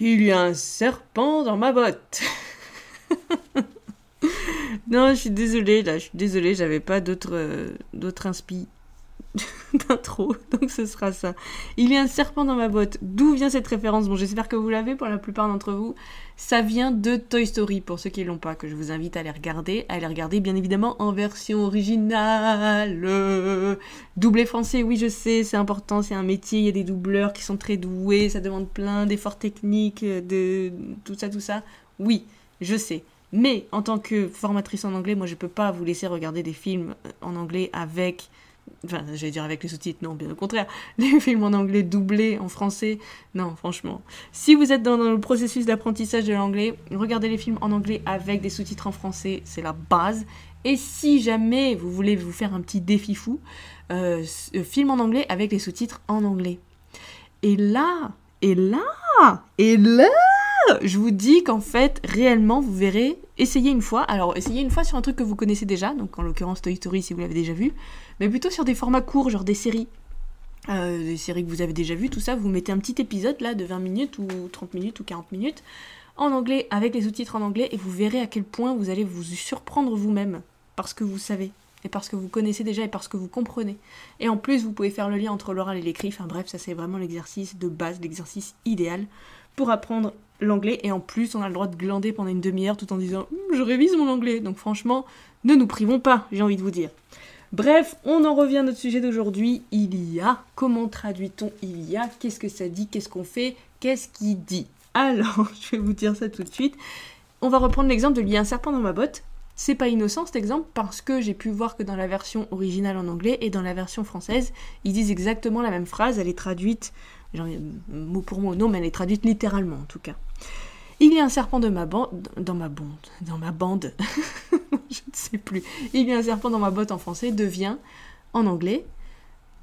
Il y a un serpent dans ma botte. non, je suis désolée, là, je suis désolée, j'avais pas d'autres euh, d'intro, donc ce sera ça. Il y a un serpent dans ma botte. D'où vient cette référence? Bon, j'espère que vous l'avez pour la plupart d'entre vous. Ça vient de Toy Story, pour ceux qui l'ont pas, que je vous invite à les regarder. À les regarder, bien évidemment, en version originale. Doublé français, oui, je sais, c'est important, c'est un métier. Il y a des doubleurs qui sont très doués, ça demande plein d'efforts techniques, de tout ça, tout ça. Oui, je sais. Mais en tant que formatrice en anglais, moi je peux pas vous laisser regarder des films en anglais avec Enfin, j'allais dire avec les sous-titres, non, bien au contraire. Les films en anglais doublés en français, non, franchement. Si vous êtes dans, le processus d'apprentissage de l'anglais, regardez les films en anglais avec des sous-titres en français, c'est la base. Et si jamais vous voulez vous faire un petit défi fou, euh, euh film en anglais avec les sous-titres en anglais. Et là, et là, et là, je vous dis qu'en fait, réellement, vous verrez, essayez une fois. Alors, essayez une fois sur un truc que vous connaissez déjà, donc en l'occurrence Toy Story si vous l'avez déjà vu, mais plutôt sur des formats courts, genre des séries. Euh, des séries que vous avez déjà vues, tout ça, vous mettez un petit épisode là de 20 minutes ou 30 minutes ou 40 minutes en anglais avec les sous-titres en anglais et vous verrez à quel point vous allez vous surprendre vous-même parce que vous savez et parce que vous connaissez déjà et parce que vous comprenez. Et en plus, vous pouvez faire le lien entre l'oral et l'écrit. Enfin bref, ça c'est vraiment l'exercice de base, l'exercice idéal pour apprendre l'anglais. Et en plus, on a le droit de glander pendant une demi-heure tout en disant hum, je révise mon anglais. Donc franchement, ne nous privons pas, j'ai envie de vous dire. Bref, on en revient à notre sujet d'aujourd'hui. Il y a. Comment traduit-on il y a? Qu'est-ce que ça dit? Qu'est-ce qu'on fait? Qu'est-ce qui dit? Alors, je vais vous dire ça tout de suite. On va reprendre l'exemple de a un serpent dans ma botte. C'est pas innocent cet exemple parce que j'ai pu voir que dans la version originale en anglais et dans la version française, ils disent exactement la même phrase. Elle est traduite, genre, mot pour mot, non, mais elle est traduite littéralement en tout cas. Il y a un serpent de ma bande, dans ma bande, dans ma bande, je ne sais plus. Il y a un serpent dans ma botte en français devient, en anglais,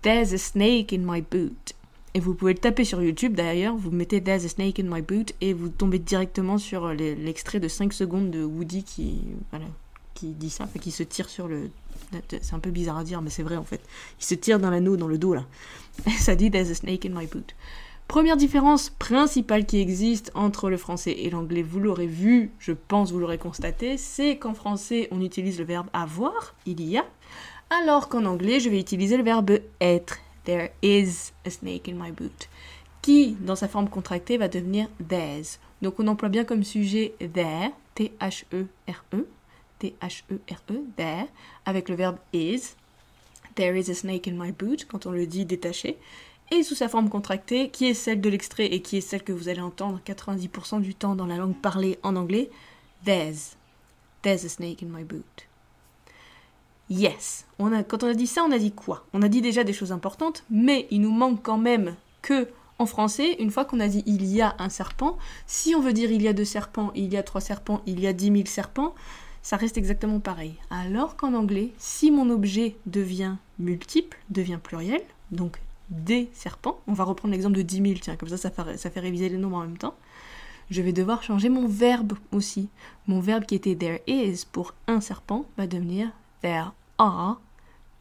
There's a snake in my boot. Et vous pouvez le taper sur YouTube d'ailleurs, vous mettez There's a snake in my boot et vous tombez directement sur l'extrait de 5 secondes de Woody qui, voilà, qui dit ça, qui se tire sur le. C'est un peu bizarre à dire, mais c'est vrai en fait. Il se tire dans l'anneau, dans le dos là. ça dit There's a snake in my boot. Première différence principale qui existe entre le français et l'anglais, vous l'aurez vu, je pense vous l'aurez constaté, c'est qu'en français on utilise le verbe avoir, il y a, alors qu'en anglais je vais utiliser le verbe être, there is a snake in my boot, qui dans sa forme contractée va devenir there's. Donc on emploie bien comme sujet there, T-H-E-R-E, T-H-E-R-E, there, avec le verbe is, there is a snake in my boot, quand on le dit détaché, et sous sa forme contractée, qui est celle de l'extrait et qui est celle que vous allez entendre 90% du temps dans la langue parlée en anglais, there's, there's a snake in my boot. Yes. On a, quand on a dit ça, on a dit quoi? On a dit déjà des choses importantes, mais il nous manque quand même que en français, une fois qu'on a dit il y a un serpent, si on veut dire il y a deux serpents, il y a trois serpents, il y a dix mille serpents, ça reste exactement pareil. Alors qu'en anglais, si mon objet devient multiple, devient pluriel, donc des serpents. On va reprendre l'exemple de 10 000, tiens, comme ça, ça fait, réviser les nombres en même temps. Je vais devoir changer mon verbe aussi. Mon verbe qui était there is pour un serpent va devenir there are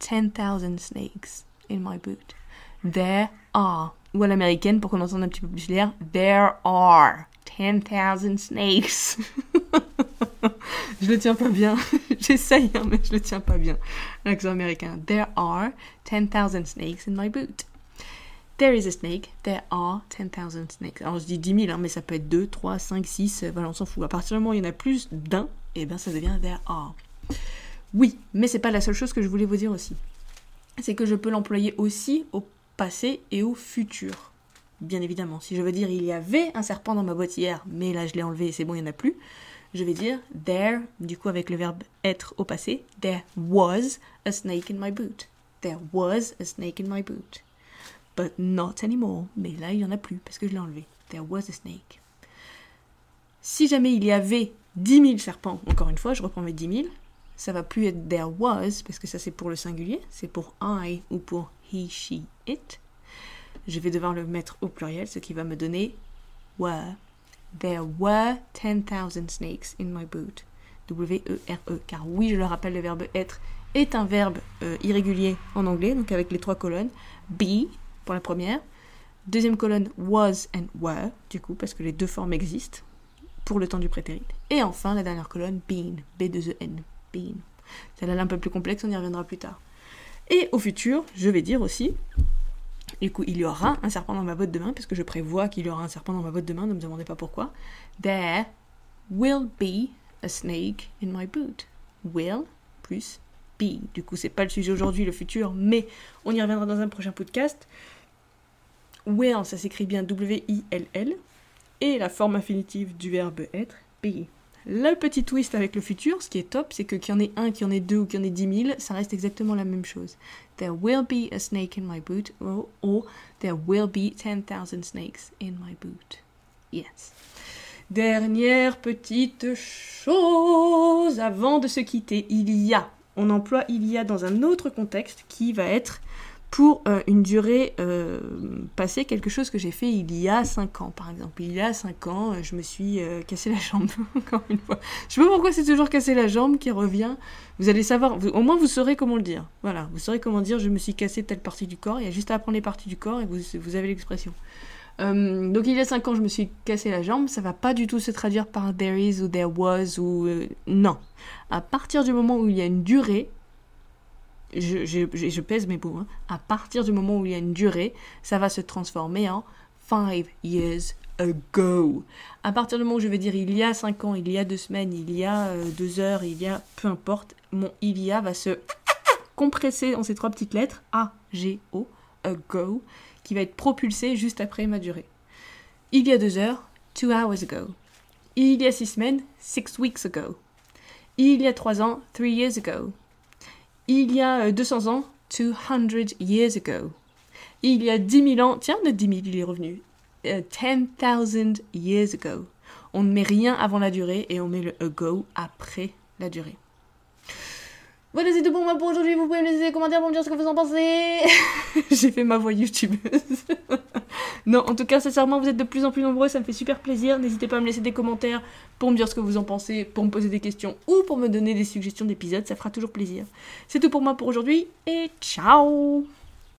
10,000 snakes in my boot. There are. Ou à l'américaine, pour qu'on entende un petit peu plus l'air, there are 10,000 snakes. je le tiens pas bien. J'essaye, hein, mais je le tiens pas bien. L'accent américain. There are 10,000 snakes in my boot. There is a snake, there are 10,000 snakes. Alors je dis 10 000, hein, mais ça peut être 2, 3, 5, 6, voilà, on s'en fout. À partir du moment où il y en a plus d'un, eh bien ça devient there are. Oui, mais c'est pas la seule chose que je voulais vous dire aussi. C'est que je peux l'employer aussi au passé et au futur. Bien évidemment, si je veux dire il y avait un serpent dans ma boîte hier, mais là je l'ai enlevé et c'est bon, il n'y en a plus, je vais dire there, du coup avec le verbe être au passé, there was a snake in my boot. There was a snake in my boot but not anymore. Mais là, il n'y en a plus parce que je l'ai enlevé. There was a snake. Si jamais il y avait 10 000 serpents, encore une fois, je reprends mes 10 000, ça va plus être there was, parce que ça c'est pour le singulier, c'est pour I ou pour he, she, it. Je vais devoir le mettre au pluriel, ce qui va me donner were. There were 10,000 snakes in my boot. W-E-R-E. -E, car oui, je le rappelle, le verbe être est un verbe euh, irrégulier en anglais, donc avec les trois colonnes. Be, pour la première, Deuxième colonne, was and were, du coup, parce que les deux formes existent pour le temps du prétérit. Et enfin, la dernière colonne, been, B2EN, been. Celle-là un peu plus complexe, on y reviendra plus tard. Et au futur, je vais dire aussi, du coup, il y aura un serpent dans ma botte de main, parce que je prévois qu'il y aura un serpent dans ma botte de main, ne me demandez pas pourquoi. There will be a snake in my boot. Will plus Du coup, c'est pas le sujet aujourd'hui, le futur, mais on y reviendra dans un prochain podcast. Will, ça s'écrit bien W-I-L-L. Et la forme infinitive du verbe être, be. Le petit twist avec le futur, ce qui est top, c'est que qu'il y en ait un, qu'il y en ait deux ou qu'il y en ait dix mille, ça reste exactement la même chose. There will be a snake in my boot, or, there will be 10,000 snakes in my boot. Yes. Dernière petite chose avant de se quitter, il y a, on emploie il y a dans un autre contexte qui va être pour euh, une durée euh, passée, quelque chose que j'ai fait il y a 5 ans, par exemple. Il y a 5 ans, euh, je me suis cassé la jambe, encore une fois. Je sais pas pourquoi c'est toujours cassé la jambe qui revient. Vous allez savoir, au moins vous saurez comment le dire. Voilà, vous saurez comment dire je me suis cassé telle partie du corps. Il y a juste à apprendre les parties du corps et vous avez l'expression. Donc il y a 5 ans, je me suis cassé la jambe. Ça va pas du tout se traduire par there is ou there was ou... non. À partir du moment où il y a une durée, je, pèse mes mots, hein. à partir du moment où il y a une durée, ça va se transformer en five years ago. À partir du moment où je vais dire il y a cinq ans, il y a deux semaines, il y a euh, deux heures, il y a peu importe, mon il y a va se compresser en ces trois petites lettres A, G, O, ago, qui va être propulsé juste après ma durée. Il y a deux heures, two hours ago. Il y a six semaines, six weeks ago. Il y a trois ans, three years ago. Il y a 200 euh, ans, 200 years ago. Il y a 10 000 ans, tiens, de 10 000, il est revenu. 10,000 euh, years ago. On ne met rien avant la durée et on met le ago après la durée. Voilà, c'est tout pour moi pour aujourd'hui. Vous pouvez me laisser des commentaires pour me dire ce que vous en pensez. J'ai fait ma voix youtubeuse. non, en tout cas, sincèrement, vous êtes de plus en plus nombreux. Ça me fait super plaisir. N'hésitez pas à me laisser des commentaires pour me dire ce que vous en pensez, pour me poser des questions ou pour me donner des suggestions d'épisodes. Ça fera toujours plaisir. C'est tout pour moi pour aujourd'hui et ciao